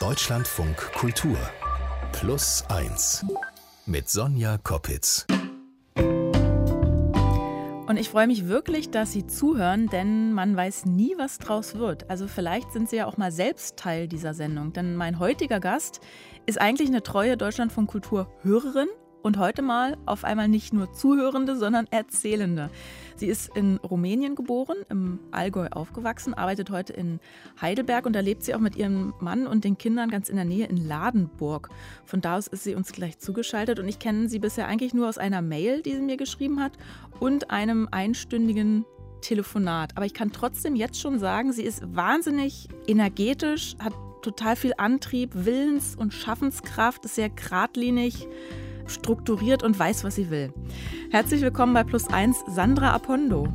Deutschlandfunk Kultur Plus 1 mit Sonja Koppitz. Und ich freue mich wirklich, dass Sie zuhören, denn man weiß nie, was draus wird. Also vielleicht sind Sie ja auch mal selbst Teil dieser Sendung. Denn mein heutiger Gast ist eigentlich eine treue Deutschlandfunk Kultur Hörerin und heute mal auf einmal nicht nur Zuhörende, sondern Erzählende. Sie ist in Rumänien geboren, im Allgäu aufgewachsen, arbeitet heute in Heidelberg und da lebt sie auch mit ihrem Mann und den Kindern ganz in der Nähe in Ladenburg. Von da aus ist sie uns gleich zugeschaltet und ich kenne sie bisher eigentlich nur aus einer Mail, die sie mir geschrieben hat und einem einstündigen Telefonat. Aber ich kann trotzdem jetzt schon sagen, sie ist wahnsinnig energetisch, hat total viel Antrieb, Willens- und Schaffenskraft, ist sehr geradlinig strukturiert und weiß, was sie will. Herzlich willkommen bei Plus 1, Sandra Apondo.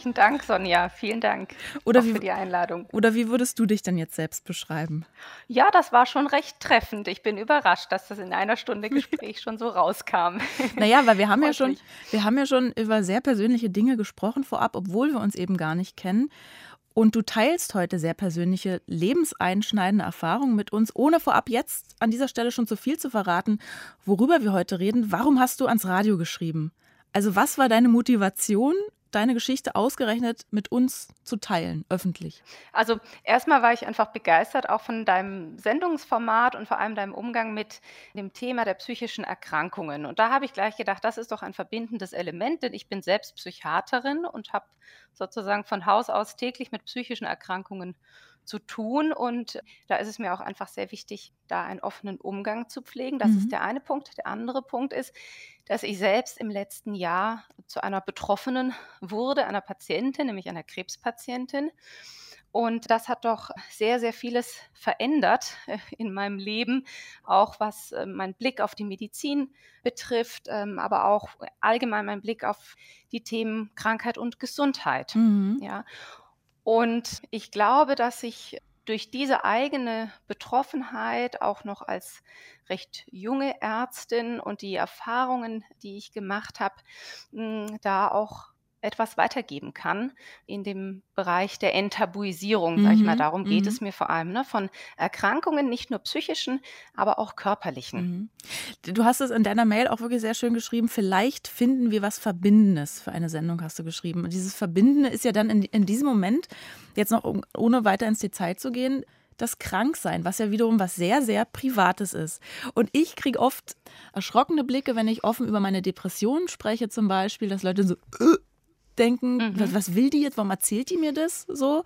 Herzlichen Dank, Sonja. Vielen Dank oder wie, für die Einladung. Oder wie würdest du dich denn jetzt selbst beschreiben? Ja, das war schon recht treffend. Ich bin überrascht, dass das in einer Stunde Gespräch schon so rauskam. Naja, weil wir haben ja schon, wir haben ja schon über sehr persönliche Dinge gesprochen vorab, obwohl wir uns eben gar nicht kennen. Und du teilst heute sehr persönliche, lebenseinschneidende Erfahrungen mit uns, ohne vorab jetzt an dieser Stelle schon zu viel zu verraten, worüber wir heute reden. Warum hast du ans Radio geschrieben? Also was war deine Motivation, deine Geschichte ausgerechnet mit uns zu teilen, öffentlich? Also erstmal war ich einfach begeistert auch von deinem Sendungsformat und vor allem deinem Umgang mit dem Thema der psychischen Erkrankungen. Und da habe ich gleich gedacht, das ist doch ein verbindendes Element, denn ich bin selbst Psychiaterin und habe sozusagen von Haus aus täglich mit psychischen Erkrankungen zu tun. Und da ist es mir auch einfach sehr wichtig, da einen offenen Umgang zu pflegen. Das mhm. ist der eine Punkt. Der andere Punkt ist, dass ich selbst im letzten Jahr zu einer Betroffenen wurde, einer Patientin, nämlich einer Krebspatientin. Und das hat doch sehr, sehr vieles verändert äh, in meinem Leben, auch was äh, meinen Blick auf die Medizin betrifft, ähm, aber auch allgemein meinen Blick auf die Themen Krankheit und Gesundheit. Mhm. Ja. Und ich glaube, dass ich durch diese eigene Betroffenheit auch noch als recht junge Ärztin und die Erfahrungen, die ich gemacht habe, hm, da auch etwas weitergeben kann in dem Bereich der Enttabuisierung, mhm. sage ich mal. Mhm, Darum geht mhm. es mir vor allem, ne? von Erkrankungen, nicht nur psychischen, aber auch körperlichen. Mhm. Du hast es in deiner Mail auch wirklich sehr schön geschrieben, vielleicht finden wir was Verbindendes für eine Sendung, hast du geschrieben. Und dieses Verbindende ist ja dann in, in diesem Moment, jetzt noch ohne weiter ins Detail zu gehen, das Kranksein, was ja wiederum was sehr, sehr Privates ist. Und ich kriege oft erschrockene Blicke, wenn ich offen über meine Depressionen spreche, zum Beispiel, dass Leute so, äh, denken, mhm. was, was, will die jetzt, warum erzählt die mir das so?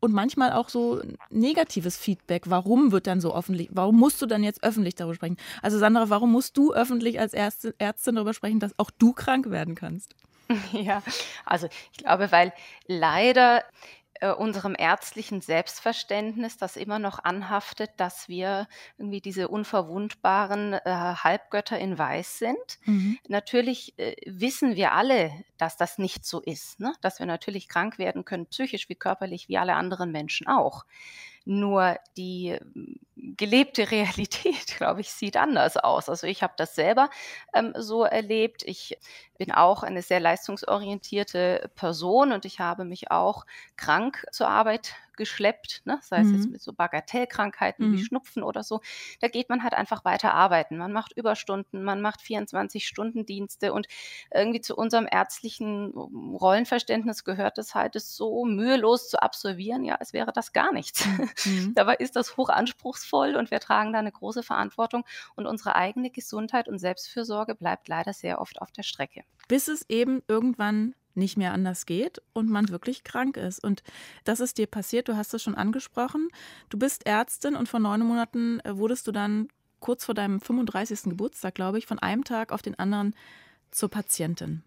Und manchmal auch so negatives Feedback, warum wird dann so öffentlich, warum musst du dann jetzt öffentlich darüber sprechen? Also Sandra, warum musst du öffentlich als Ärztin, Ärztin darüber sprechen, dass auch du krank werden kannst? Ja, also ich glaube, weil leider äh, unserem ärztlichen Selbstverständnis, das immer noch anhaftet, dass wir irgendwie diese unverwundbaren äh, Halbgötter in Weiß sind. Mhm. Natürlich äh, wissen wir alle, dass das nicht so ist, ne? dass wir natürlich krank werden können, psychisch wie körperlich, wie alle anderen Menschen auch. Nur die gelebte Realität, glaube ich, sieht anders aus. Also ich habe das selber ähm, so erlebt. Ich bin auch eine sehr leistungsorientierte Person und ich habe mich auch krank zur Arbeit geschleppt, ne? sei es mhm. jetzt mit so Bagatellkrankheiten mhm. wie Schnupfen oder so. Da geht man halt einfach weiter arbeiten. Man macht Überstunden, man macht 24-Stunden-Dienste und irgendwie zu unserem ärztlichen Rollenverständnis gehört es halt, es so mühelos zu absolvieren, ja, als wäre das gar nichts. Mhm. Dabei ist das hoch anspruchsvoll und wir tragen da eine große Verantwortung und unsere eigene Gesundheit und Selbstfürsorge bleibt leider sehr oft auf der Strecke. Bis es eben irgendwann nicht mehr anders geht und man wirklich krank ist. Und das ist dir passiert, du hast es schon angesprochen. Du bist Ärztin und vor neun Monaten äh, wurdest du dann kurz vor deinem 35. Geburtstag, glaube ich, von einem Tag auf den anderen zur Patientin.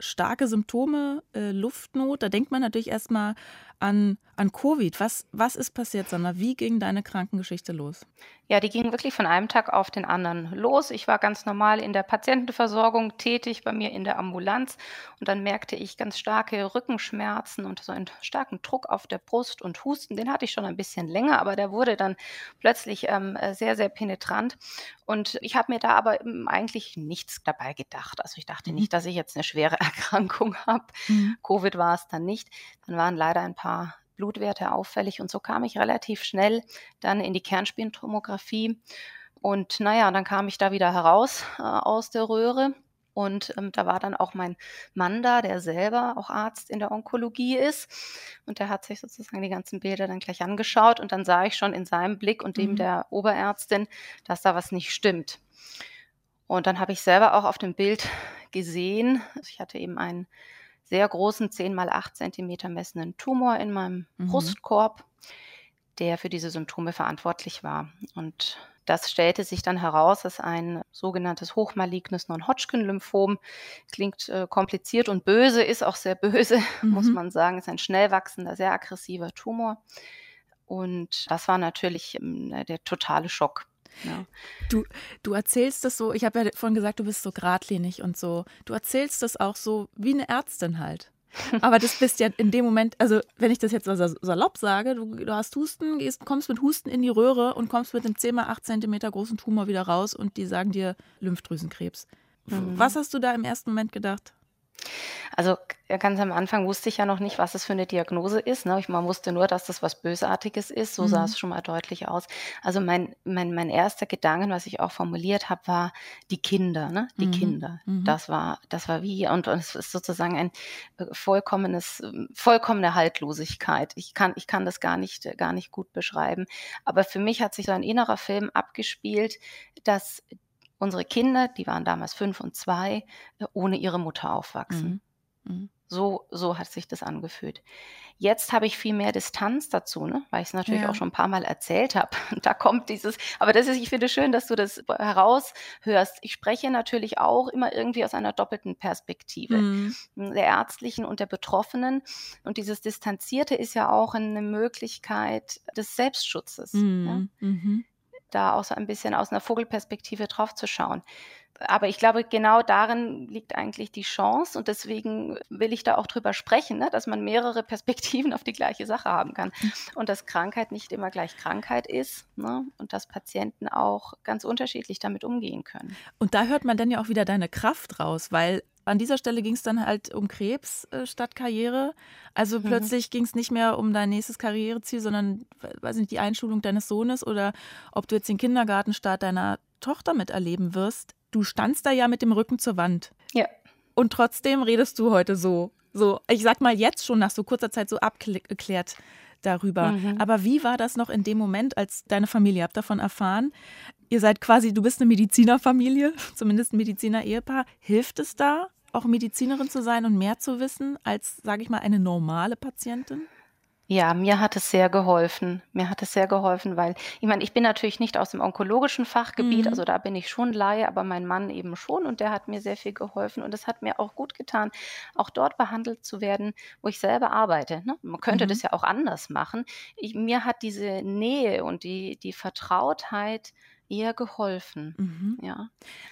Starke Symptome, äh, Luftnot, da denkt man natürlich erstmal an, an Covid. Was, was ist passiert, Sandra? Wie ging deine Krankengeschichte los? Ja, die ging wirklich von einem Tag auf den anderen los. Ich war ganz normal in der Patientenversorgung tätig, bei mir in der Ambulanz. Und dann merkte ich ganz starke Rückenschmerzen und so einen starken Druck auf der Brust und Husten. Den hatte ich schon ein bisschen länger, aber der wurde dann plötzlich ähm, sehr, sehr penetrant. Und ich habe mir da aber eigentlich nichts dabei gedacht. Also ich dachte mhm. nicht, dass ich jetzt eine schwere Erkrankung habe. Mhm. Covid war es dann nicht. Dann waren leider ein paar Blutwerte auffällig. Und so kam ich relativ schnell dann in die Kernspintomographie. Und naja, dann kam ich da wieder heraus äh, aus der Röhre. Und ähm, da war dann auch mein Mann da, der selber auch Arzt in der Onkologie ist. Und der hat sich sozusagen die ganzen Bilder dann gleich angeschaut. Und dann sah ich schon in seinem Blick und dem mhm. der Oberärztin, dass da was nicht stimmt. Und dann habe ich selber auch auf dem Bild gesehen, also ich hatte eben einen sehr großen 10 mal 8 Zentimeter messenden Tumor in meinem mhm. Brustkorb, der für diese Symptome verantwortlich war. Und das stellte sich dann heraus als ein sogenanntes hochmalignes Non-Hodgkin-Lymphom. Klingt äh, kompliziert und böse, ist auch sehr böse, mhm. muss man sagen. Ist ein schnell wachsender, sehr aggressiver Tumor. Und das war natürlich äh, der totale Schock. Ja. Du, du erzählst das so, ich habe ja vorhin gesagt, du bist so geradlinig und so. Du erzählst das auch so wie eine Ärztin halt. Aber das bist ja in dem Moment, also wenn ich das jetzt salopp sage, du, du hast Husten, gehst, kommst mit Husten in die Röhre und kommst mit einem 10 mal 8 cm großen Tumor wieder raus und die sagen dir Lymphdrüsenkrebs. Mhm. Was hast du da im ersten Moment gedacht? Also ganz am Anfang wusste ich ja noch nicht, was es für eine Diagnose ist. Ne? Ich, man wusste nur, dass das was Bösartiges ist. So mhm. sah es schon mal deutlich aus. Also mein, mein, mein erster Gedanke, was ich auch formuliert habe, war die Kinder. Ne? Die mhm. Kinder. Mhm. Das war, das war wie und, und es ist sozusagen ein äh, vollkommenes, vollkommene Haltlosigkeit. Ich kann, ich kann das gar nicht, gar nicht gut beschreiben. Aber für mich hat sich so ein innerer Film abgespielt, dass unsere Kinder, die waren damals fünf und zwei, äh, ohne ihre Mutter aufwachsen. Mhm. Mhm. So, so hat sich das angefühlt. Jetzt habe ich viel mehr Distanz dazu, ne? weil ich es natürlich ja. auch schon ein paar Mal erzählt habe. Da kommt dieses, aber das ist, ich finde schön, dass du das heraushörst. Ich spreche natürlich auch immer irgendwie aus einer doppelten Perspektive, mhm. der ärztlichen und der Betroffenen. Und dieses Distanzierte ist ja auch eine Möglichkeit des Selbstschutzes. Mhm. Ja? Mhm da auch so ein bisschen aus einer Vogelperspektive drauf zu schauen. Aber ich glaube, genau darin liegt eigentlich die Chance und deswegen will ich da auch drüber sprechen, ne, dass man mehrere Perspektiven auf die gleiche Sache haben kann mhm. und dass Krankheit nicht immer gleich Krankheit ist ne, und dass Patienten auch ganz unterschiedlich damit umgehen können. Und da hört man dann ja auch wieder deine Kraft raus, weil an dieser Stelle ging es dann halt um Krebs äh, statt Karriere. Also mhm. plötzlich ging es nicht mehr um dein nächstes Karriereziel, sondern weiß nicht, die Einschulung deines Sohnes oder ob du jetzt den Kindergartenstart deiner Tochter miterleben wirst. Du standst da ja mit dem Rücken zur Wand. Ja. Und trotzdem redest du heute so, so, ich sag mal jetzt schon nach so kurzer Zeit so abgeklärt darüber. Mhm. Aber wie war das noch in dem Moment, als deine Familie habt davon erfahren? Ihr seid quasi, du bist eine Medizinerfamilie, zumindest ein Mediziner-Ehepaar. Hilft es da? auch Medizinerin zu sein und mehr zu wissen als, sage ich mal, eine normale Patientin? Ja, mir hat es sehr geholfen. Mir hat es sehr geholfen, weil ich meine, ich bin natürlich nicht aus dem onkologischen Fachgebiet, mhm. also da bin ich schon Laie, aber mein Mann eben schon und der hat mir sehr viel geholfen und es hat mir auch gut getan, auch dort behandelt zu werden, wo ich selber arbeite. Ne? Man könnte mhm. das ja auch anders machen. Ich, mir hat diese Nähe und die, die Vertrautheit eher geholfen. Mhm. Ja.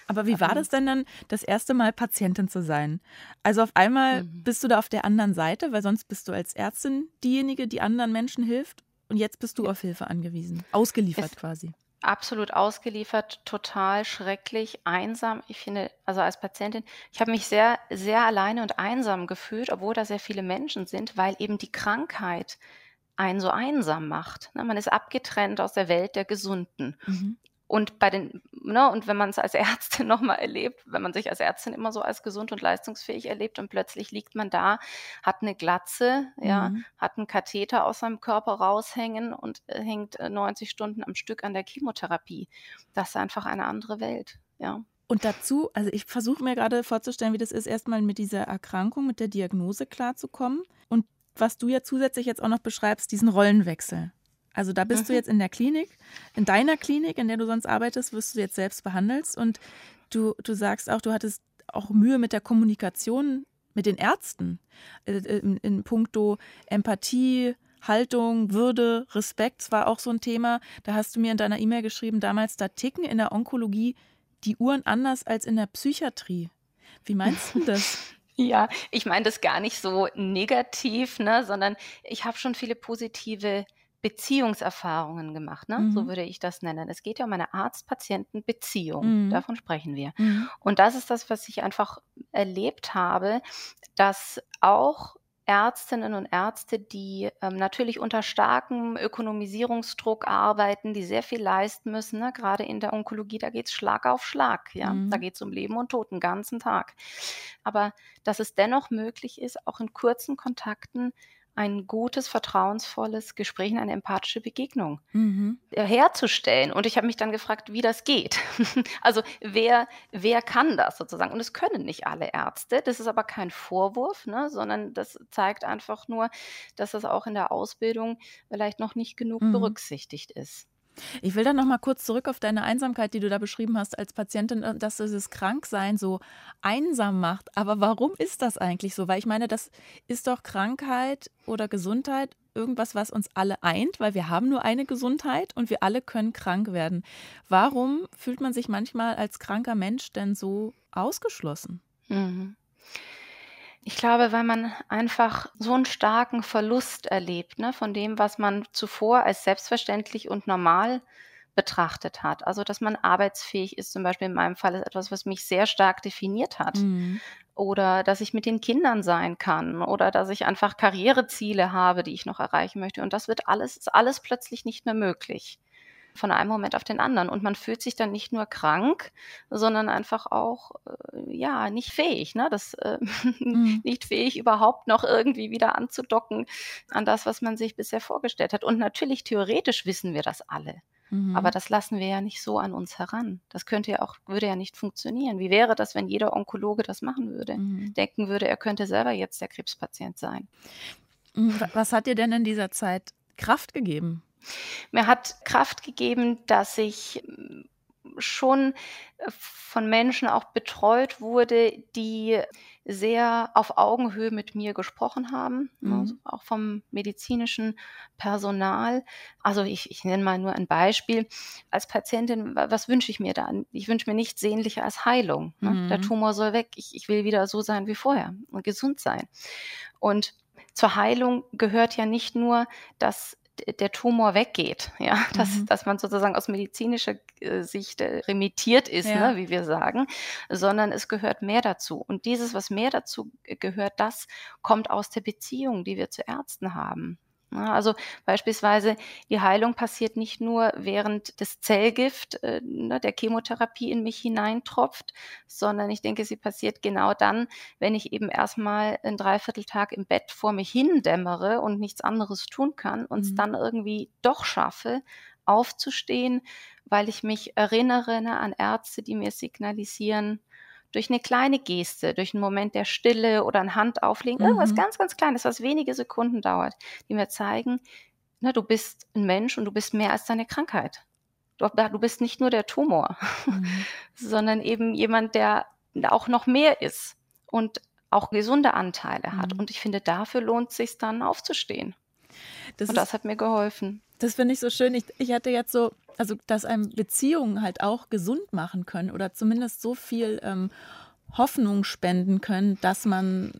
Aber wie war ähm. das denn dann, das erste Mal Patientin zu sein? Also auf einmal mhm. bist du da auf der anderen Seite, weil sonst bist du als Ärztin diejenige, die anderen Menschen hilft. Und jetzt bist du auf Hilfe angewiesen, ausgeliefert es, quasi. Absolut ausgeliefert, total schrecklich, einsam. Ich finde, also als Patientin, ich habe mich sehr, sehr alleine und einsam gefühlt, obwohl da sehr viele Menschen sind, weil eben die Krankheit einen so einsam macht. Ne? Man ist abgetrennt aus der Welt der Gesunden. Mhm. Und bei den, ne, und wenn man es als Ärztin nochmal erlebt, wenn man sich als Ärztin immer so als gesund und leistungsfähig erlebt und plötzlich liegt man da, hat eine Glatze, mhm. ja, hat einen Katheter aus seinem Körper raushängen und äh, hängt 90 äh, Stunden am Stück an der Chemotherapie. Das ist einfach eine andere Welt, ja. Und dazu, also ich versuche mir gerade vorzustellen, wie das ist, erstmal mit dieser Erkrankung, mit der Diagnose klarzukommen. Und was du ja zusätzlich jetzt auch noch beschreibst, diesen Rollenwechsel. Also da bist mhm. du jetzt in der Klinik, in deiner Klinik, in der du sonst arbeitest, wirst du jetzt selbst behandelst und du, du sagst auch, du hattest auch Mühe mit der Kommunikation mit den Ärzten äh, in, in puncto Empathie, Haltung, Würde, Respekt, das war auch so ein Thema. Da hast du mir in deiner E-Mail geschrieben, damals da ticken in der Onkologie die Uhren anders als in der Psychiatrie. Wie meinst du das? Ja, ich meine das gar nicht so negativ, ne, sondern ich habe schon viele positive Beziehungserfahrungen gemacht, ne? Mhm. so würde ich das nennen. Es geht ja um eine Arzt-Patienten-Beziehung, mhm. davon sprechen wir. Mhm. Und das ist das, was ich einfach erlebt habe, dass auch Ärztinnen und Ärzte, die ähm, natürlich unter starkem Ökonomisierungsdruck arbeiten, die sehr viel leisten müssen. Ne? Gerade in der Onkologie, da geht es Schlag auf Schlag. Ja? Mhm. Da geht es um Leben und Tod den ganzen Tag. Aber dass es dennoch möglich ist, auch in kurzen Kontakten ein gutes, vertrauensvolles Gespräch, eine empathische Begegnung mhm. Äh, herzustellen. Und ich habe mich dann gefragt, wie das geht. also wer, wer kann das sozusagen? Und es können nicht alle Ärzte. Das ist aber kein Vorwurf, ne, sondern das zeigt einfach nur, dass das auch in der Ausbildung vielleicht noch nicht genug mhm. berücksichtigt ist. Ich will dann noch mal kurz zurück auf deine Einsamkeit, die du da beschrieben hast als Patientin, äh, dass dieses Kranksein so einsam macht. Aber warum ist das eigentlich so? Weil ich meine, das ist doch Krankheit oder Gesundheit irgendwas, was uns alle eint, weil wir haben nur eine Gesundheit und wir alle können krank werden. Warum fühlt man sich manchmal als kranker Mensch denn so ausgeschlossen? Mhm. Ich glaube, weil man einfach so einen starken Verlust erlebt, ne, von dem, was man zuvor als selbstverständlich und normal betrachtet hat. Also, dass man arbeitsfähig ist, zum Beispiel in meinem Fall, ist etwas, was mich sehr stark definiert hat. Mhm. Oder dass ich mit den Kindern sein kann oder dass ich einfach Karriereziele habe, die ich noch erreichen möchte. Und das wird alles, ist alles plötzlich nicht mehr möglich von einem Moment auf den anderen. Und man fühlt sich dann nicht nur krank, sondern einfach auch, äh, ja, nicht fähig, ne? Das, äh, mhm. nicht fähig, überhaupt noch irgendwie wieder anzudocken an das, was man sich bisher vorgestellt hat. Und natürlich, theoretisch wissen wir das alle. Mhm. Aber das lassen wir ja nicht so an uns heran. Das könnte ja auch, würde ja nicht funktionieren. Wie wäre das, wenn jeder Onkologe das machen würde? Mhm. Denken würde, er könnte selber jetzt der Krebspatient sein. Mhm. Was hat dir denn in dieser Zeit Kraft gegeben? Mir hat Kraft gegeben, dass ich hm, schon äh, von Menschen auch betreut wurde, die sehr auf Augenhöhe mit mir gesprochen haben, mhm. also auch vom medizinischen Personal. Also ich, ich nenne mal nur ein Beispiel. Als Patientin, was wünsche ich mir dann? Ich wünsche mir nichts sehnlicher als Heilung. Ne? Mhm. Der Tumor soll weg. Ich, ich will wieder so sein wie vorher und gesund sein. Und zur Heilung gehört ja nicht nur, dass der Tumor weggeht, ja, dass, mhm. dass man sozusagen aus medizinischer äh, Sicht äh, remittiert ist, ja. ne, wie wir sagen, sondern es gehört mehr dazu. Und dieses, was mehr dazu gehört, das kommt aus der Beziehung, die wir zu Ärzten haben. Also beispielsweise die Heilung passiert nicht nur während das Zellgift äh, ne, der Chemotherapie in mich hineintropft, sondern ich denke, sie passiert genau dann, wenn ich eben erstmal einen Dreivierteltag im Bett vor mich hindämmere und nichts anderes tun kann und es mhm. dann irgendwie doch schaffe, aufzustehen, weil ich mich erinnere ne, an Ärzte, die mir signalisieren, durch eine kleine Geste, durch einen Moment der Stille oder ein Handauflegen, mhm. irgendwas ganz, ganz Kleines, was wenige Sekunden dauert, die mir zeigen, na, du bist ein Mensch und du bist mehr als deine Krankheit. Du, du bist nicht nur der Tumor, mhm. sondern eben jemand, der auch noch mehr ist und auch gesunde Anteile hat. Mhm. Und ich finde, dafür lohnt es sich dann aufzustehen. Das und das hat mir geholfen. Das finde ich so schön. Ich, ich hatte jetzt so also dass einem Beziehungen halt auch gesund machen können oder zumindest so viel ähm, Hoffnung spenden können, dass man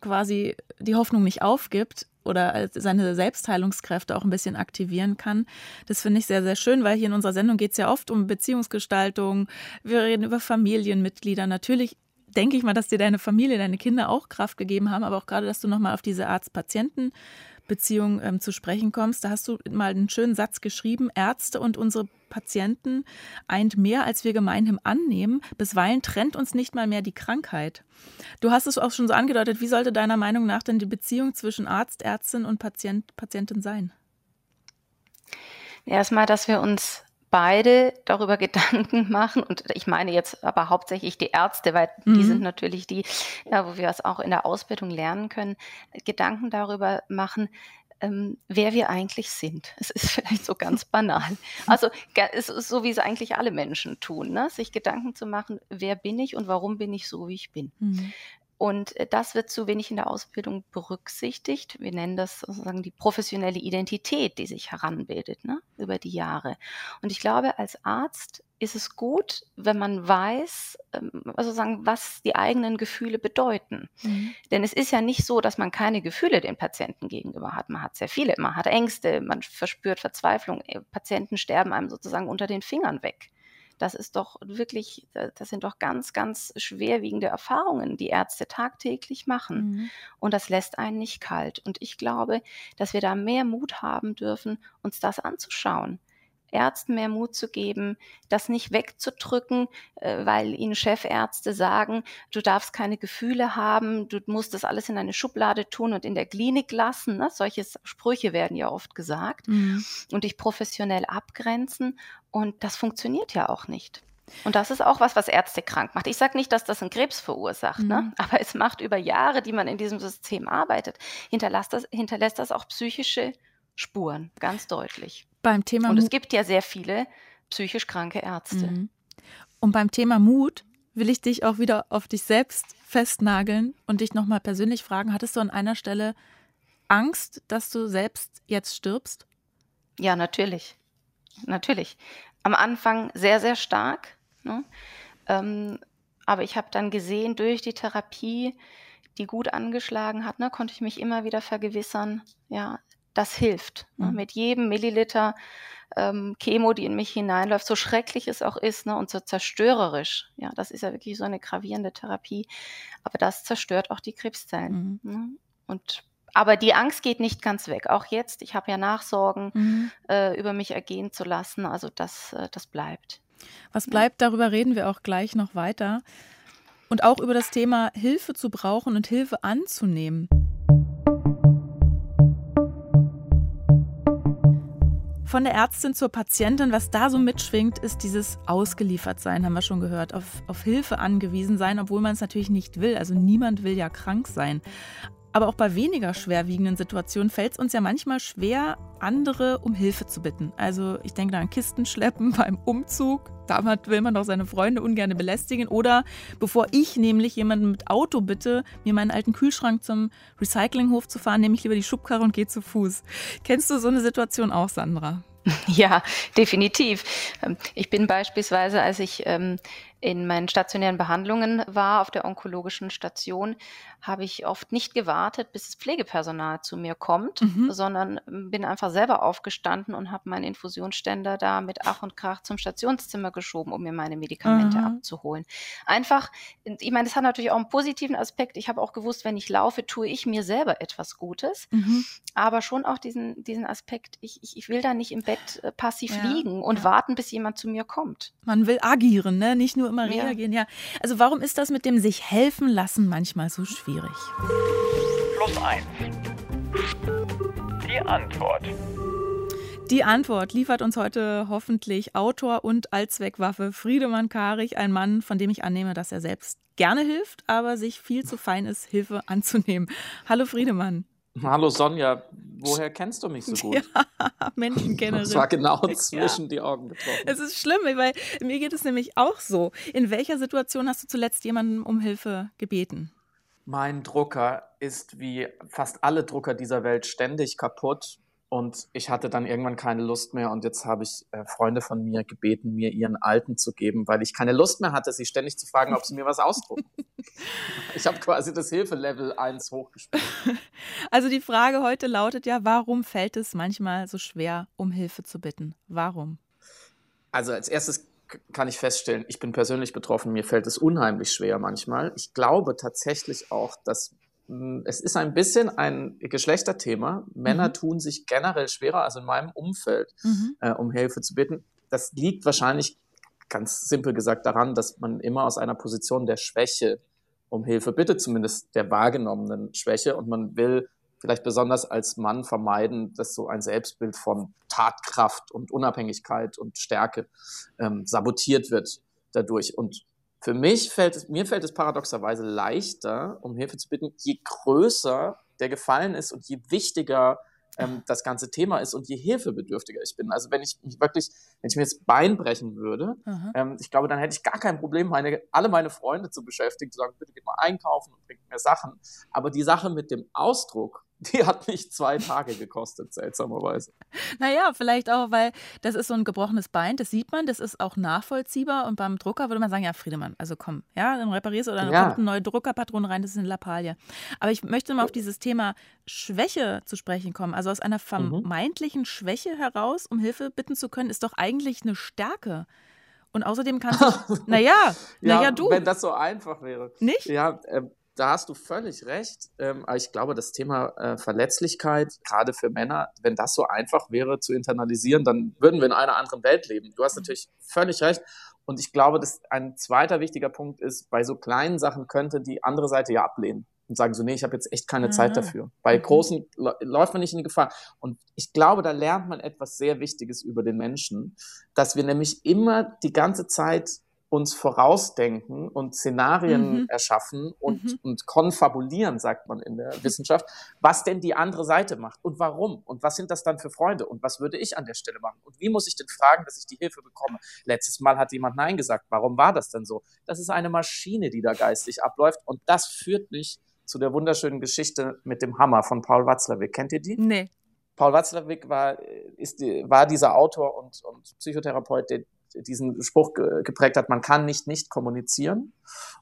quasi die Hoffnung nicht aufgibt oder seine Selbstheilungskräfte auch ein bisschen aktivieren kann. Das finde ich sehr, sehr schön, weil hier in unserer Sendung geht es ja oft um Beziehungsgestaltung. Wir reden über Familienmitglieder. Natürlich denke ich mal, dass dir deine Familie, deine Kinder auch Kraft gegeben haben, aber auch gerade, dass du nochmal auf diese Arzt-Patienten- Beziehung ähm, zu sprechen kommst. Da hast du mal einen schönen Satz geschrieben. Ärzte und unsere Patienten eint mehr, als wir gemeinhin annehmen. Bisweilen trennt uns nicht mal mehr die Krankheit. Du hast es auch schon so angedeutet. Wie sollte deiner Meinung nach denn die Beziehung zwischen Arzt, Ärztin und Patient, Patientin sein? Erstmal, dass wir uns beide darüber Gedanken machen, und ich meine jetzt aber hauptsächlich die Ärzte, weil mhm. die sind natürlich die, ja, wo wir es auch in der Ausbildung lernen können, Gedanken darüber machen, ähm, wer wir eigentlich sind. Es ist vielleicht so ganz banal. Also es ist so, wie es eigentlich alle Menschen tun, ne? sich Gedanken zu machen, wer bin ich und warum bin ich so, wie ich bin. Mhm. Und äh, das wird zu wenig in der Ausbildung berücksichtigt. Wir nennen das sozusagen die professionelle Identität, die sich heranbildet ne, über die Jahre. Und ich glaube, als Arzt ist es gut, wenn man weiß, ähm, also sagen, was die eigenen Gefühle bedeuten. Mhm. Denn es ist ja nicht so, dass man keine Gefühle den Patienten gegenüber hat. Man hat sehr viele. Man hat Ängste, man verspürt Verzweiflung. Äh, Patienten sterben einem sozusagen unter den Fingern weg. Das ist doch wirklich, das sind doch ganz, ganz schwerwiegende Erfahrungen, die Ärzte tagtäglich machen. Mhm. Und das lässt einen nicht kalt. Und ich glaube, dass wir da mehr Mut haben dürfen, uns das anzuschauen. Ärzten mehr Mut zu geben, das nicht wegzudrücken, äh, weil ihnen Chefärzte sagen, du darfst keine Gefühle haben, du musst das alles in eine Schublade tun und in der Klinik lassen. Ne? Solche Sprüche werden ja oft gesagt mhm. und dich professionell abgrenzen. Und das funktioniert ja auch nicht. Und das ist auch was, was Ärzte krank macht. Ich sage nicht, dass das einen Krebs verursacht, ne? mhm. ne? aber es macht über Jahre, die man in diesem System arbeitet, hinterlässt das, hinterlässt das auch psychische Spuren, ganz deutlich. Beim Thema Und es gibt ja sehr viele psychisch kranke Ärzte. Mhm. Und beim Thema Mut will ich dich auch wieder auf dich selbst festnageln und dich nochmal persönlich fragen, hattest du an einer Stelle Angst, dass du selbst jetzt stirbst? Ja, natürlich. Natürlich. Am Anfang sehr, sehr stark. Ne? Ähm, aber ich habe dann gesehen, durch die Therapie, die gut angeschlagen hat, ne, konnte ich mich immer wieder vergewissern, ja, das hilft. Ne? Mhm. Mit jedem Milliliter ähm, Chemo, die in mich hineinläuft, so schrecklich es auch ist ne, und so zerstörerisch. Ja, das ist ja wirklich so eine gravierende Therapie. Aber das zerstört auch die Krebszellen. Mhm. Ne? Und aber die Angst geht nicht ganz weg. Auch jetzt, ich habe ja Nachsorgen mhm. äh, über mich ergehen zu lassen. Also das, äh, das bleibt. Was bleibt, darüber reden wir auch gleich noch weiter. Und auch über das Thema Hilfe zu brauchen und Hilfe anzunehmen. Von der Ärztin zur Patientin, was da so mitschwingt, ist dieses Ausgeliefertsein, haben wir schon gehört, auf, auf Hilfe angewiesen sein, obwohl man es natürlich nicht will. Also niemand will ja krank sein. Aber auch bei weniger schwerwiegenden Situationen fällt es uns ja manchmal schwer, andere um Hilfe zu bitten. Also ich denke da an Kistenschleppen beim Umzug. Damit will man doch seine Freunde ungern belästigen. Oder bevor ich nämlich jemanden mit Auto bitte, mir meinen alten Kühlschrank zum Recyclinghof zu fahren, nehme ich lieber die Schubkarre und gehe zu Fuß. Kennst du so eine Situation auch, Sandra? Ja, definitiv. Ähm, ich bin beispielsweise, als ich ähm, in meinen stationären Behandlungen war auf der onkologischen Station, habe ich oft nicht gewartet, bis das Pflegepersonal zu mir kommt, mhm. sondern bin einfach selber aufgestanden und habe meinen Infusionsständer da mit Ach und Krach zum Stationszimmer geschoben, um mir meine Medikamente mhm. abzuholen. Einfach, ich meine, das hat natürlich auch einen positiven Aspekt. Ich habe auch gewusst, wenn ich laufe, tue ich mir selber etwas Gutes, mhm. aber schon auch diesen, diesen Aspekt, ich, ich, ich will da nicht im Bett äh, passiv ja. liegen und ja. warten, bis jemand zu mir kommt. Man will agieren, ne? nicht nur immer reagieren. Ja. ja. Also warum ist das mit dem sich helfen lassen manchmal so schwierig? Plus eins. Die Antwort. Die Antwort liefert uns heute hoffentlich Autor und Allzweckwaffe Friedemann Karich, ein Mann, von dem ich annehme, dass er selbst gerne hilft, aber sich viel zu fein ist, Hilfe anzunehmen. Hallo Friedemann. Hallo Sonja, woher kennst du mich so gut? Ja, Menschenkennerin. Das war genau zwischen ja. die Augen getroffen. Es ist schlimm, weil mir geht es nämlich auch so. In welcher Situation hast du zuletzt jemanden um Hilfe gebeten? Mein Drucker ist wie fast alle Drucker dieser Welt ständig kaputt und ich hatte dann irgendwann keine Lust mehr und jetzt habe ich äh, Freunde von mir gebeten, mir ihren alten zu geben, weil ich keine Lust mehr hatte, sie ständig zu fragen, ob sie mir was ausdrucken. ich habe quasi das Hilfelevel 1 hochgespielt. Also die Frage heute lautet ja, warum fällt es manchmal so schwer, um Hilfe zu bitten? Warum? Also als erstes kann ich feststellen, ich bin persönlich betroffen, mir fällt es unheimlich schwer manchmal. Ich glaube tatsächlich auch, dass es ist ein bisschen ein Geschlechterthema. Männer mhm. tun sich generell schwerer, also in meinem Umfeld, mhm. äh, um Hilfe zu bitten. Das liegt wahrscheinlich ganz simpel gesagt daran, dass man immer aus einer Position der Schwäche um Hilfe bittet, zumindest der wahrgenommenen Schwäche. Und man will vielleicht besonders als Mann vermeiden, dass so ein Selbstbild von Tatkraft und Unabhängigkeit und Stärke ähm, sabotiert wird dadurch. Und für mich fällt es, mir fällt es paradoxerweise leichter, um Hilfe zu bitten, je größer der Gefallen ist und je wichtiger ähm, das ganze Thema ist und je hilfebedürftiger ich bin. Also wenn ich mich wirklich, wenn ich mir jetzt Bein brechen würde, ähm, ich glaube, dann hätte ich gar kein Problem, meine, alle meine Freunde zu beschäftigen, zu sagen, bitte geht mal einkaufen und bringt mir Sachen. Aber die Sache mit dem Ausdruck, die hat mich zwei Tage gekostet, seltsamerweise. Naja, vielleicht auch, weil das ist so ein gebrochenes Bein, das sieht man, das ist auch nachvollziehbar. Und beim Drucker würde man sagen, ja, Friedemann, also komm, ja, dann reparierst du oder dann ja. kommt eine neue Druckerpatrone rein, das ist eine Lappalie. Aber ich möchte mal auf dieses Thema Schwäche zu sprechen kommen. Also aus einer mhm. vermeintlichen mhm. Schwäche heraus, um Hilfe bitten zu können, ist doch eigentlich eine Stärke. Und außerdem kannst du, naja, ja, naja, du. Wenn das so einfach wäre. Nicht? Ja, äh, da hast du völlig recht. Ähm, aber ich glaube, das Thema äh, Verletzlichkeit, gerade für Männer, wenn das so einfach wäre zu internalisieren, dann würden wir in einer anderen Welt leben. Du hast natürlich völlig recht. Und ich glaube, dass ein zweiter wichtiger Punkt ist, bei so kleinen Sachen könnte die andere Seite ja ablehnen und sagen so, nee, ich habe jetzt echt keine Zeit dafür. Bei mhm. großen läuft man nicht in die Gefahr. Und ich glaube, da lernt man etwas sehr Wichtiges über den Menschen, dass wir nämlich immer die ganze Zeit uns vorausdenken und Szenarien mhm. erschaffen und, mhm. und konfabulieren, sagt man in der Wissenschaft, was denn die andere Seite macht und warum und was sind das dann für Freunde und was würde ich an der Stelle machen und wie muss ich denn fragen, dass ich die Hilfe bekomme. Letztes Mal hat jemand Nein gesagt. Warum war das denn so? Das ist eine Maschine, die da geistig abläuft und das führt mich zu der wunderschönen Geschichte mit dem Hammer von Paul Watzlawick. Kennt ihr die? Nee. Paul Watzlawick war, ist, war dieser Autor und, und Psychotherapeut, der diesen Spruch geprägt hat, man kann nicht nicht kommunizieren.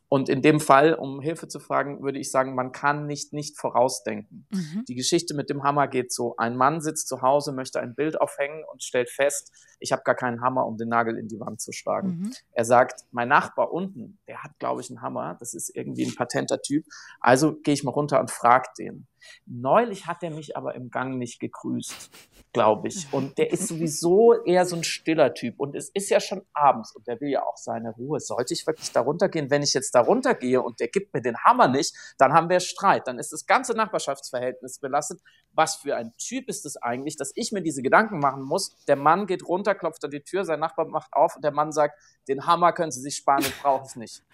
Und in dem Fall, um Hilfe zu fragen, würde ich sagen, man kann nicht nicht vorausdenken. Mhm. Die Geschichte mit dem Hammer geht so. Ein Mann sitzt zu Hause, möchte ein Bild aufhängen und stellt fest, ich habe gar keinen Hammer, um den Nagel in die Wand zu schlagen. Mhm. Er sagt, mein Nachbar unten, der hat, glaube ich, einen Hammer. Das ist irgendwie ein patenter Typ. Also gehe ich mal runter und frage den. Neulich hat er mich aber im Gang nicht gegrüßt, glaube ich. Und der ist sowieso eher so ein stiller Typ. Und es ist ja schon abends und der will ja auch seine Ruhe. Sollte ich wirklich da runtergehen? Wenn ich jetzt da runtergehe und der gibt mir den Hammer nicht, dann haben wir Streit. Dann ist das ganze Nachbarschaftsverhältnis belastet. Was für ein Typ ist es eigentlich, dass ich mir diese Gedanken machen muss? Der Mann geht runter, klopft an die Tür, sein Nachbar macht auf und der Mann sagt, den Hammer können Sie sich sparen, den brauche ich nicht.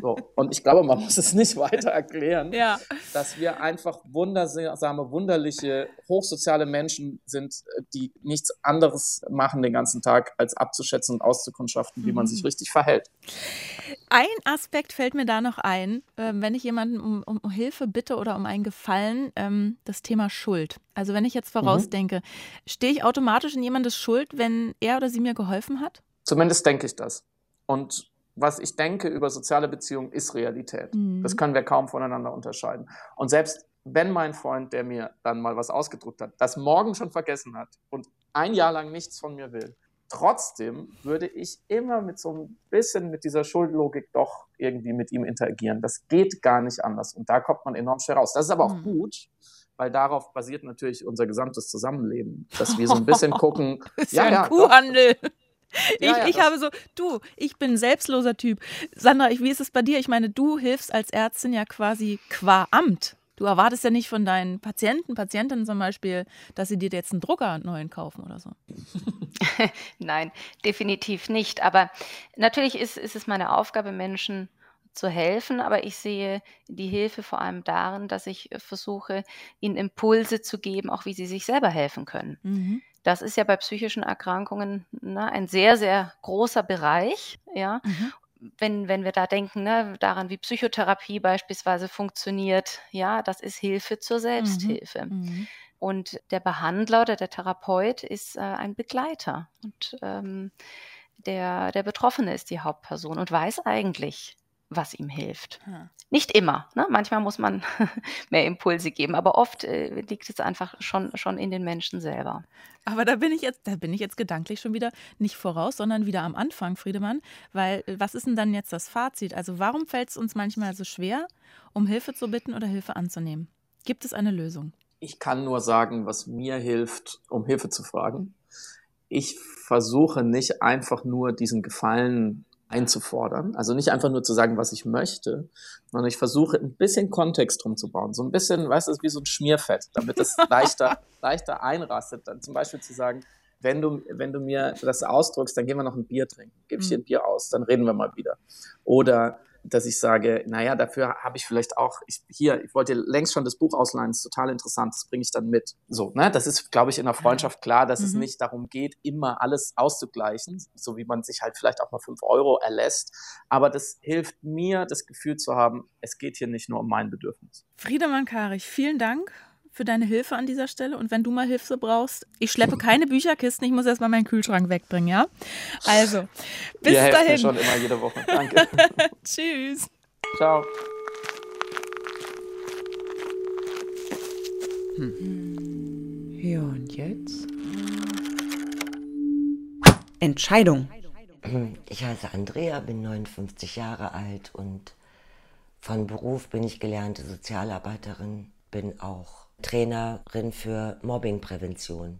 So, und ich glaube, man muss es nicht weiter erklären, ja. dass wir einfach wundersame, wunderliche, hochsoziale Menschen sind, die nichts anderes machen den ganzen Tag, als abzuschätzen und auszukundschaften, wie man sich mhm. richtig verhält. Ein Aspekt fällt mir da noch ein, ähm, wenn ich jemanden um, um Hilfe bitte oder um einen Gefallen, ähm, das Thema Schuld. Also wenn ich jetzt mhm. vorausdenke, stehe ich automatisch in jemandes Schuld, wenn er oder sie mir geholfen hat? Zumindest denke ich das. Und was ich denke über soziale Beziehungen, ist Realität. Mhm. Das können wir kaum voneinander unterscheiden. Und selbst wenn mein Freund, der mir dann mal was ausgedruckt hat, das morgen schon vergessen hat und ein Jahr lang nichts von mir will, trotzdem würde ich immer mit so ein bisschen mit dieser Schuldlogik doch irgendwie mit ihm interagieren. Das geht gar nicht anders. Und da kommt man enorm schwer raus. Das ist aber auch mhm. gut, weil darauf basiert natürlich unser gesamtes Zusammenleben, dass wir so ein bisschen gucken. ist ja, ja ein Kuhhandel. Doch, ich, ja, ja, ich habe so, du, ich bin ein selbstloser Typ. Sandra, wie ist es bei dir? Ich meine, du hilfst als Ärztin ja quasi qua Amt. Du erwartest ja nicht von deinen Patienten, Patientinnen zum Beispiel, dass sie dir jetzt einen Drucker neuen kaufen oder so. Nein, definitiv nicht. Aber natürlich ist, ist es meine Aufgabe, Menschen zu helfen, aber ich sehe die Hilfe vor allem darin, dass ich versuche, ihnen Impulse zu geben, auch wie sie sich selber helfen können. Mhm. Das ist ja bei psychischen Erkrankungen ne, ein sehr, sehr großer Bereich. Ja. Mhm. Wenn, wenn wir da denken, ne, daran, wie Psychotherapie beispielsweise funktioniert, ja, das ist Hilfe zur mhm. Selbsthilfe. Mhm. Und der Behandler oder der Therapeut ist äh, ein Begleiter. Und ähm, der, der Betroffene ist die Hauptperson und weiß eigentlich, was ihm hilft. Hm. Nicht immer. Ne? Manchmal muss man mehr Impulse geben, aber oft äh, liegt es einfach schon, schon in den Menschen selber. Aber da bin ich jetzt, da bin ich jetzt gedanklich schon wieder nicht voraus, sondern wieder am Anfang, Friedemann. Weil äh, was ist denn dann jetzt das Fazit? Also warum fällt es uns manchmal so schwer, um Hilfe zu bitten oder Hilfe anzunehmen? Gibt es eine Lösung? Ich kann nur sagen, was mir hilft, um Hilfe zu fragen. Ich versuche nicht einfach nur diesen Gefallen einzufordern. Also nicht einfach nur zu sagen, was ich möchte, sondern ich versuche ein bisschen Kontext drum zu bauen. So ein bisschen, weißt du, wie so ein Schmierfett, damit es leichter, leichter einrastet. Dann zum Beispiel zu sagen, wenn du, wenn du mir das ausdrückst, dann gehen wir noch ein Bier trinken. Gib ich dir ein mhm. Bier aus, dann reden wir mal wieder. Oder dass ich sage, naja, dafür habe ich vielleicht auch, ich, hier, ich wollte längst schon das Buch ausleihen, ist total interessant, das bringe ich dann mit. So, ne, das ist, glaube ich, in der Freundschaft klar, dass mhm. es nicht darum geht, immer alles auszugleichen, so wie man sich halt vielleicht auch mal fünf Euro erlässt. Aber das hilft mir, das Gefühl zu haben, es geht hier nicht nur um mein Bedürfnis. Friedemann Karich, vielen Dank für deine Hilfe an dieser Stelle. Und wenn du mal Hilfe brauchst, ich schleppe keine Bücherkisten, ich muss erstmal meinen Kühlschrank wegbringen, ja? Also, bis Ihr dahin. Mir schon immer jede Woche. Danke. Tschüss. Ciao. Hm. Ja, und jetzt? Entscheidung. Ich heiße Andrea, bin 59 Jahre alt und von Beruf bin ich gelernte Sozialarbeiterin, bin auch Trainerin für Mobbingprävention.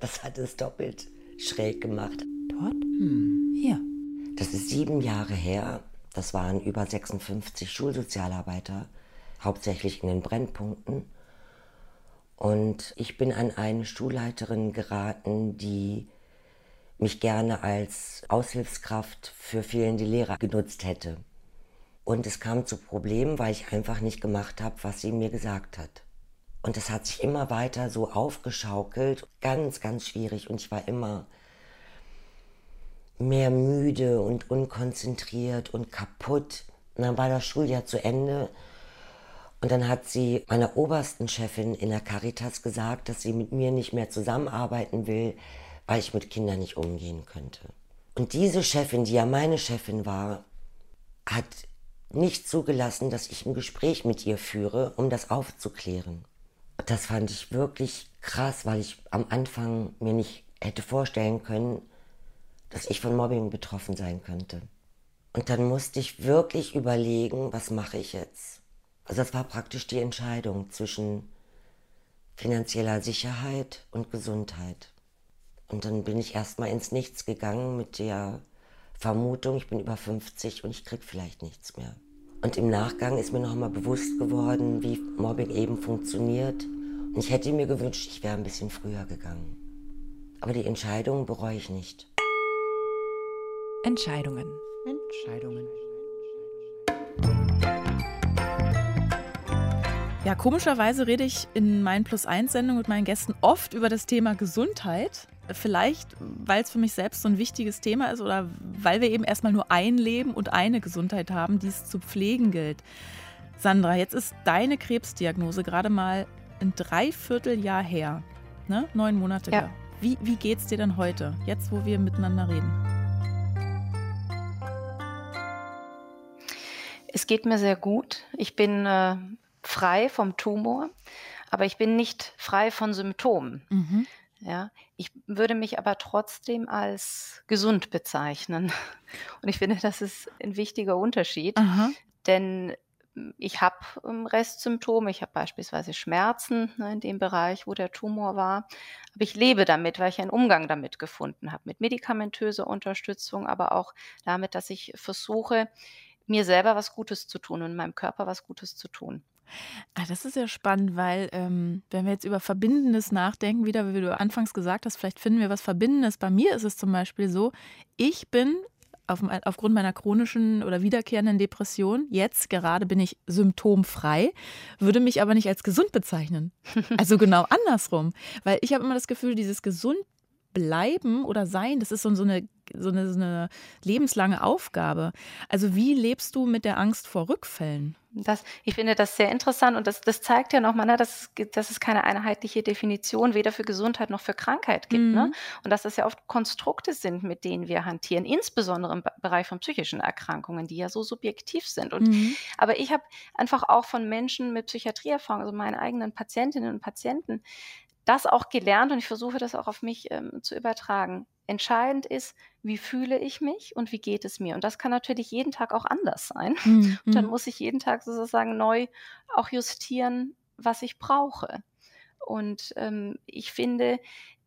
Das hat es doppelt schräg gemacht. Dort? Hm. Hier. Das ist sieben Jahre her. Das waren über 56 Schulsozialarbeiter, hauptsächlich in den Brennpunkten. Und ich bin an eine Schulleiterin geraten, die mich gerne als Aushilfskraft für fehlende Lehrer genutzt hätte. Und es kam zu Problemen, weil ich einfach nicht gemacht habe, was sie mir gesagt hat. Und es hat sich immer weiter so aufgeschaukelt, ganz, ganz schwierig. Und ich war immer mehr müde und unkonzentriert und kaputt. Und dann war das Schuljahr zu Ende. Und dann hat sie meiner obersten Chefin in der Caritas gesagt, dass sie mit mir nicht mehr zusammenarbeiten will, weil ich mit Kindern nicht umgehen könnte. Und diese Chefin, die ja meine Chefin war, hat nicht zugelassen, dass ich ein Gespräch mit ihr führe, um das aufzuklären. Das fand ich wirklich krass, weil ich am Anfang mir nicht hätte vorstellen können, dass ich von Mobbing betroffen sein könnte. Und dann musste ich wirklich überlegen, was mache ich jetzt? Also das war praktisch die Entscheidung zwischen finanzieller Sicherheit und Gesundheit. Und dann bin ich erstmal ins Nichts gegangen mit der Vermutung, ich bin über 50 und ich krieg vielleicht nichts mehr. Und im Nachgang ist mir nochmal bewusst geworden, wie Mobbing eben funktioniert. Und ich hätte mir gewünscht, ich wäre ein bisschen früher gegangen. Aber die Entscheidung bereue ich nicht. Entscheidungen. Entscheidungen. Ja, komischerweise rede ich in meinen Plus-1-Sendungen mit meinen Gästen oft über das Thema Gesundheit. Vielleicht, weil es für mich selbst so ein wichtiges Thema ist oder weil wir eben erstmal nur ein Leben und eine Gesundheit haben, die es zu pflegen gilt. Sandra, jetzt ist deine Krebsdiagnose gerade mal ein Dreivierteljahr her. Ne? Neun Monate ja. her. Wie, wie geht's dir denn heute, jetzt wo wir miteinander reden? Es geht mir sehr gut. Ich bin äh, frei vom Tumor, aber ich bin nicht frei von Symptomen. Mhm. Ja, ich würde mich aber trotzdem als gesund bezeichnen. Und ich finde, das ist ein wichtiger Unterschied, Aha. denn ich habe ähm, Restsymptome, ich habe beispielsweise Schmerzen ne, in dem Bereich, wo der Tumor war, aber ich lebe damit, weil ich einen Umgang damit gefunden habe, mit medikamentöser Unterstützung, aber auch damit, dass ich versuche, mir selber was Gutes zu tun und meinem Körper was Gutes zu tun. Ah, das ist ja spannend, weil ähm, wenn wir jetzt über Verbindendes nachdenken, wieder wie du anfangs gesagt hast, vielleicht finden wir was Verbindendes. Bei mir ist es zum Beispiel so, ich bin auf, aufgrund meiner chronischen oder wiederkehrenden Depression, jetzt gerade bin ich symptomfrei, würde mich aber nicht als gesund bezeichnen. Also genau andersrum. Weil ich habe immer das Gefühl, dieses gesund bleiben oder sein, das ist so, eine, so, eine, so eine lebenslange Aufgabe. Also wie lebst du mit der Angst vor Rückfällen? Das, ich finde das sehr interessant und das, das zeigt ja nochmal, ne, dass, dass es keine einheitliche Definition weder für Gesundheit noch für Krankheit gibt. Ne? Mhm. Ne? Und dass das ja oft Konstrukte sind, mit denen wir hantieren, insbesondere im Bereich von psychischen Erkrankungen, die ja so subjektiv sind. Und, mhm. Aber ich habe einfach auch von Menschen mit Psychiatrieerfahrung, also meinen eigenen Patientinnen und Patienten, das auch gelernt und ich versuche das auch auf mich ähm, zu übertragen. Entscheidend ist, wie fühle ich mich und wie geht es mir. Und das kann natürlich jeden Tag auch anders sein. Mhm. Und dann mhm. muss ich jeden Tag sozusagen neu auch justieren, was ich brauche. Und ähm, ich finde,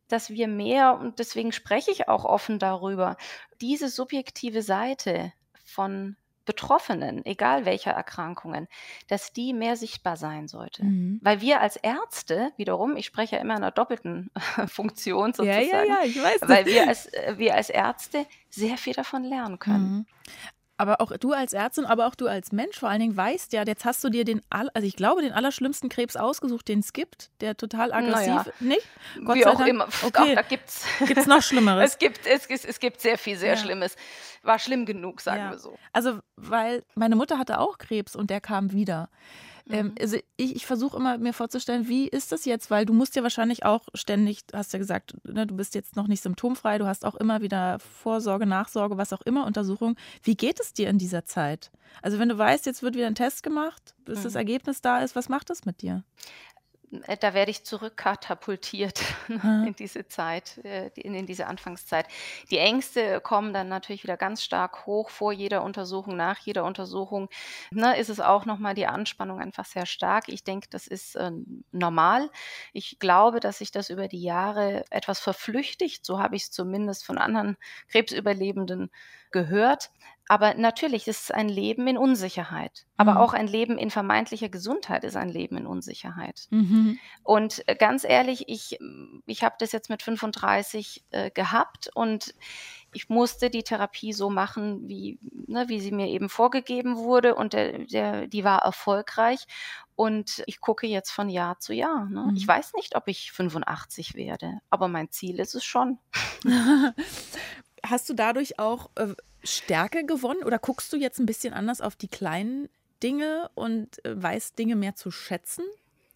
dass wir mehr, und deswegen spreche ich auch offen darüber, diese subjektive Seite von Betroffenen, egal welcher Erkrankungen, dass die mehr sichtbar sein sollte. Mhm. Weil wir als Ärzte, wiederum, ich spreche ja immer in einer doppelten Funktion sozusagen, ja, ja, ja, ich weiß weil wir als, äh, wir als Ärzte sehr viel davon lernen können. Mhm. Aber auch du als Ärztin, aber auch du als Mensch vor allen Dingen weißt ja, jetzt hast du dir den, also ich glaube, den allerschlimmsten Krebs ausgesucht, den es gibt, der total aggressiv, naja. nicht? Gott Wie auch Dank. immer. Okay. Auch, da gibt's. Gibt's noch Schlimmeres? es gibt, es, es, gibt sehr viel, sehr ja. Schlimmes. War schlimm genug, sagen ja. wir so. Also, weil meine Mutter hatte auch Krebs und der kam wieder. Ähm, mhm. also ich, ich versuche immer mir vorzustellen, wie ist das jetzt? Weil du musst ja wahrscheinlich auch ständig, hast ja gesagt, ne, du bist jetzt noch nicht symptomfrei, du hast auch immer wieder Vorsorge, Nachsorge, was auch immer, Untersuchung. Wie geht es dir in dieser Zeit? Also wenn du weißt, jetzt wird wieder ein Test gemacht, bis mhm. das Ergebnis da ist, was macht das mit dir? Äh, da werde ich zurückkatapultiert in diese Zeit, äh, in, in, diese Anfangszeit. Die Ängste kommen dann natürlich wieder ganz stark hoch vor jeder Untersuchung, nach jeder Untersuchung. Ne, ist es auch nochmal die Anspannung einfach sehr stark. Ich denke, das ist äh, normal. Ich glaube, dass sich das über die Jahre etwas verflüchtigt. So habe ich es zumindest von anderen Krebsüberlebenden gehört. Aber natürlich ist es ein Leben in Unsicherheit. Aber mhm. auch ein Leben in vermeintlicher Gesundheit ist ein Leben in Unsicherheit. Mhm. Und äh, ganz ehrlich, ich, ich habe das jetzt mit 35 äh, gehabt und ich musste die Therapie so machen, wie, ne, wie sie mir eben vorgegeben wurde. Und der, der, die war erfolgreich. Und ich gucke jetzt von Jahr zu Jahr. Ne? Mhm. Ich weiß nicht, ob ich 85 werde, aber mein Ziel ist es schon. Hast du dadurch auch äh, Stärke gewonnen oder guckst du jetzt ein bisschen anders auf die kleinen Dinge und äh, weißt Dinge mehr zu schätzen?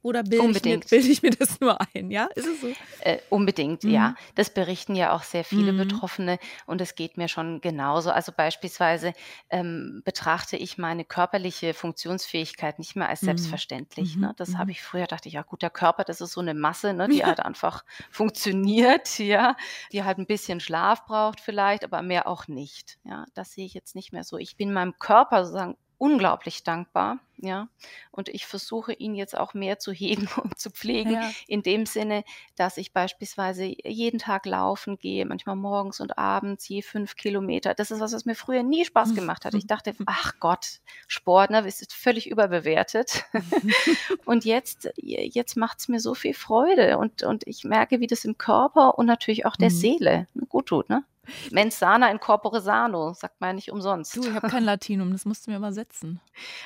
Oder bilde ich, mir, bilde ich, mir, das nur ein? Ja, ist es so? Äh, unbedingt, mhm. ja. Das berichten ja auch sehr viele mhm. Betroffene und es geht mir schon genauso. Also beispielsweise ähm, betrachte ich meine körperliche Funktionsfähigkeit nicht mehr als mhm. selbstverständlich. Mhm. Ne? Das habe mhm. ich früher, dachte ich, ja gut, der Körper, das ist so eine Masse, ne, die halt einfach funktioniert, ja, die halt ein bisschen Schlaf braucht vielleicht, aber mehr auch nicht. Ja, das sehe ich jetzt nicht mehr so. Ich bin meinem Körper sozusagen unglaublich dankbar, ja. Und ich versuche ihn jetzt auch mehr zu hegen und zu pflegen, ja. in dem Sinne, dass ich beispielsweise jeden Tag laufen gehe, manchmal morgens und abends, je fünf Kilometer. Das ist was, was mir früher nie Spaß hm. gemacht hat. Ich dachte, ach Gott, Sport, ne, ist völlig überbewertet. und jetzt, jetzt macht es mir so viel Freude und, und ich merke, wie das im Körper und natürlich auch der mhm. Seele gut tut, ne? Mens sana in corpore sano, sagt man ja nicht umsonst. Du, ich habe kein Latinum, das musst du mir übersetzen.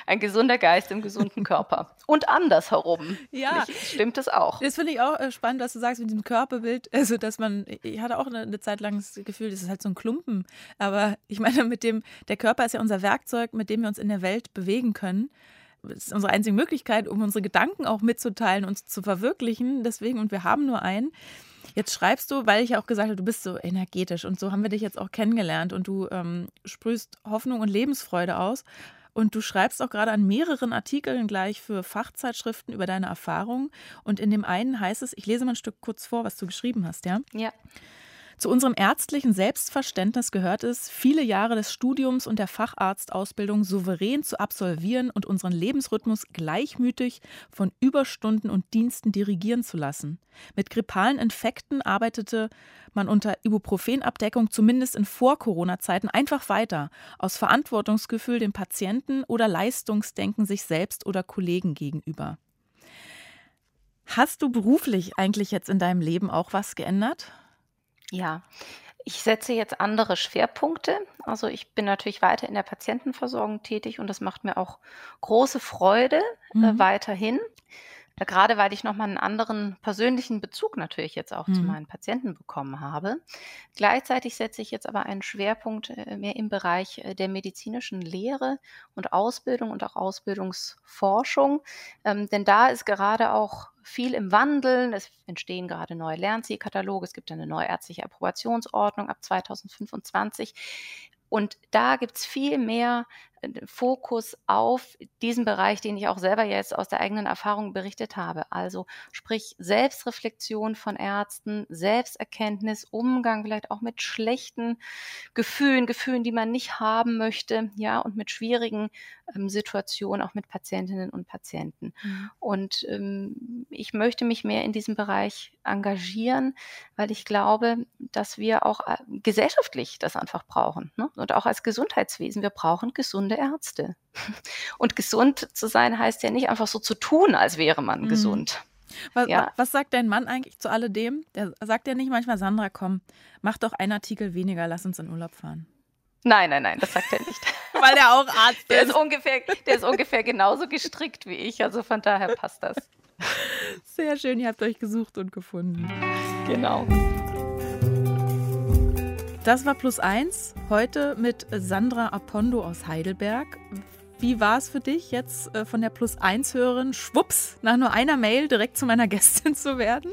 Ein gesunder Geist im gesunden Körper. Und andersherum. Ja. Nicht, stimmt es auch. Das finde ich auch äh, spannend, was du sagst mit diesem Körperbild. Also, dass man, ich hatte auch eine, eine Zeit lang das Gefühl, das ist halt so ein Klumpen. Aber ich meine, mit dem, der Körper ist ja unser Werkzeug, mit dem wir uns in der Welt bewegen können. Das ist unsere einzige Möglichkeit, um unsere Gedanken auch mitzuteilen und zu verwirklichen. Deswegen, und wir haben nur einen. Jetzt schreibst du, weil ich ja auch gesagt habe, du bist so energetisch und so haben wir dich jetzt auch kennengelernt und du ähm, sprühst Hoffnung und Lebensfreude aus. Und du schreibst auch gerade an mehreren Artikeln gleich für Fachzeitschriften über deine Erfahrungen. Und in dem einen heißt es, ich lese mal ein Stück kurz vor, was du geschrieben hast, ja? Ja. Zu unserem ärztlichen Selbstverständnis gehört es, viele Jahre des Studiums und der Facharztausbildung souverän zu absolvieren und unseren Lebensrhythmus gleichmütig von Überstunden und Diensten dirigieren zu lassen. Mit grippalen Infekten arbeitete man unter Ibuprofenabdeckung zumindest in Vor-Corona-Zeiten einfach weiter, aus Verantwortungsgefühl dem Patienten oder Leistungsdenken sich selbst oder Kollegen gegenüber. Hast du beruflich eigentlich jetzt in deinem Leben auch was geändert? Ja, ich setze jetzt andere Schwerpunkte. Also ich bin natürlich weiter in der Patientenversorgung tätig und das macht mir auch große Freude äh, mhm. weiterhin. Gerade weil ich nochmal einen anderen persönlichen Bezug natürlich jetzt auch mhm. zu meinen Patienten bekommen habe. Gleichzeitig setze ich jetzt aber einen Schwerpunkt äh, mehr im Bereich äh, der medizinischen Lehre und Ausbildung und auch Ausbildungsforschung. Ähm, denn da ist gerade auch viel im Wandeln. Es entstehen gerade neue Lernzielkataloge. Es gibt eine neue ärztliche Approbationsordnung ab 2025. Und da gibt es viel mehr Fokus auf diesen Bereich, den ich auch selber jetzt aus der eigenen Erfahrung berichtet habe. Also sprich Selbstreflexion von Ärzten, Selbsterkenntnis, Umgang vielleicht auch mit schlechten Gefühlen, Gefühlen, die man nicht haben möchte, ja, und mit schwierigen ähm, Situationen, auch mit Patientinnen und Patienten. Mhm. Und ähm, ich möchte mich mehr in diesem Bereich engagieren, weil ich glaube, dass wir auch äh, gesellschaftlich das einfach brauchen. Ne? Und auch als Gesundheitswesen, wir brauchen gesunde Ärzte. Und gesund zu sein heißt ja nicht einfach so zu tun, als wäre man mhm. gesund. Was, ja. was, sagt dein Mann eigentlich zu alledem? Der sagt ja nicht manchmal, Sandra, komm, mach doch einen Artikel weniger, lass uns in Urlaub fahren. Nein, nein, nein, das sagt er nicht. Weil er auch Arzt ist. Der ist ungefähr, der ist ungefähr genauso gestrickt wie ich, also von daher passt das. Sehr schön, ihr habt euch gesucht und gefunden. Genau. Das war Plus Eins. Heute mit Sandra Apondo aus Heidelberg. Wie war es für dich, jetzt äh, von der Plus 1 Hörerin schwupps nach nur einer Mail direkt zu meiner Gästin zu werden?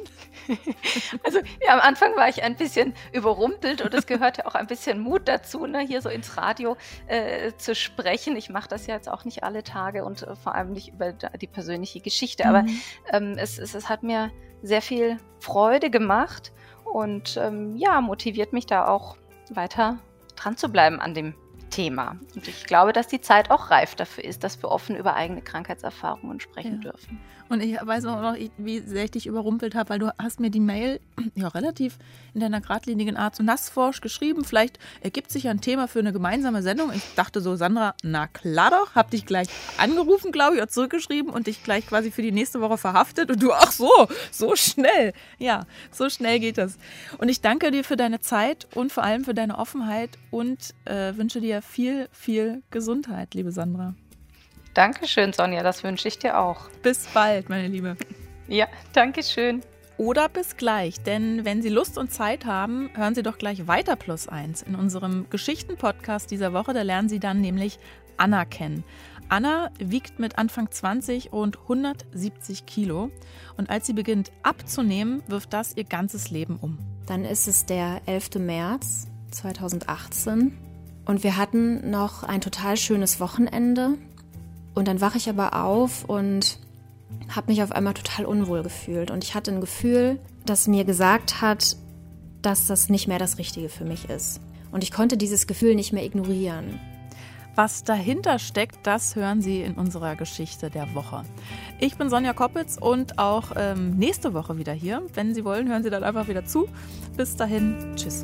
Also ja, am Anfang war ich ein bisschen überrumpelt und es gehörte auch ein bisschen Mut dazu, ne, hier so ins Radio äh, zu sprechen. Ich mache das ja jetzt auch nicht alle Tage und äh, vor allem nicht über die persönliche Geschichte, aber mhm. ähm, es, es, es hat mir sehr viel Freude gemacht und ähm, ja, motiviert mich da auch weiter dran zu bleiben an dem Thema. Und ich glaube, dass die Zeit auch reif dafür ist, dass wir offen über eigene Krankheitserfahrungen sprechen ja. dürfen. Und ich weiß auch noch, wie sehr ich dich überrumpelt habe, weil du hast mir die Mail ja relativ in deiner geradlinigen Art so nassforsch geschrieben. Vielleicht ergibt sich ja ein Thema für eine gemeinsame Sendung. Ich dachte so, Sandra, na klar doch, hab dich gleich angerufen, glaube ich, oder zurückgeschrieben und dich gleich quasi für die nächste Woche verhaftet. Und du, ach so, so schnell. Ja, so schnell geht das. Und ich danke dir für deine Zeit und vor allem für deine Offenheit und äh, wünsche dir viel, viel Gesundheit, liebe Sandra. Dankeschön, Sonja, das wünsche ich dir auch. Bis bald, meine Liebe. Ja, danke schön. Oder bis gleich, denn wenn Sie Lust und Zeit haben, hören Sie doch gleich weiter plus eins. In unserem Geschichten-Podcast dieser Woche, da lernen Sie dann nämlich Anna kennen. Anna wiegt mit Anfang 20 und 170 Kilo. Und als sie beginnt abzunehmen, wirft das ihr ganzes Leben um. Dann ist es der 11. März 2018 und wir hatten noch ein total schönes Wochenende. Und dann wache ich aber auf und habe mich auf einmal total unwohl gefühlt. Und ich hatte ein Gefühl, das mir gesagt hat, dass das nicht mehr das Richtige für mich ist. Und ich konnte dieses Gefühl nicht mehr ignorieren. Was dahinter steckt, das hören Sie in unserer Geschichte der Woche. Ich bin Sonja Koppitz und auch ähm, nächste Woche wieder hier. Wenn Sie wollen, hören Sie dann einfach wieder zu. Bis dahin, tschüss.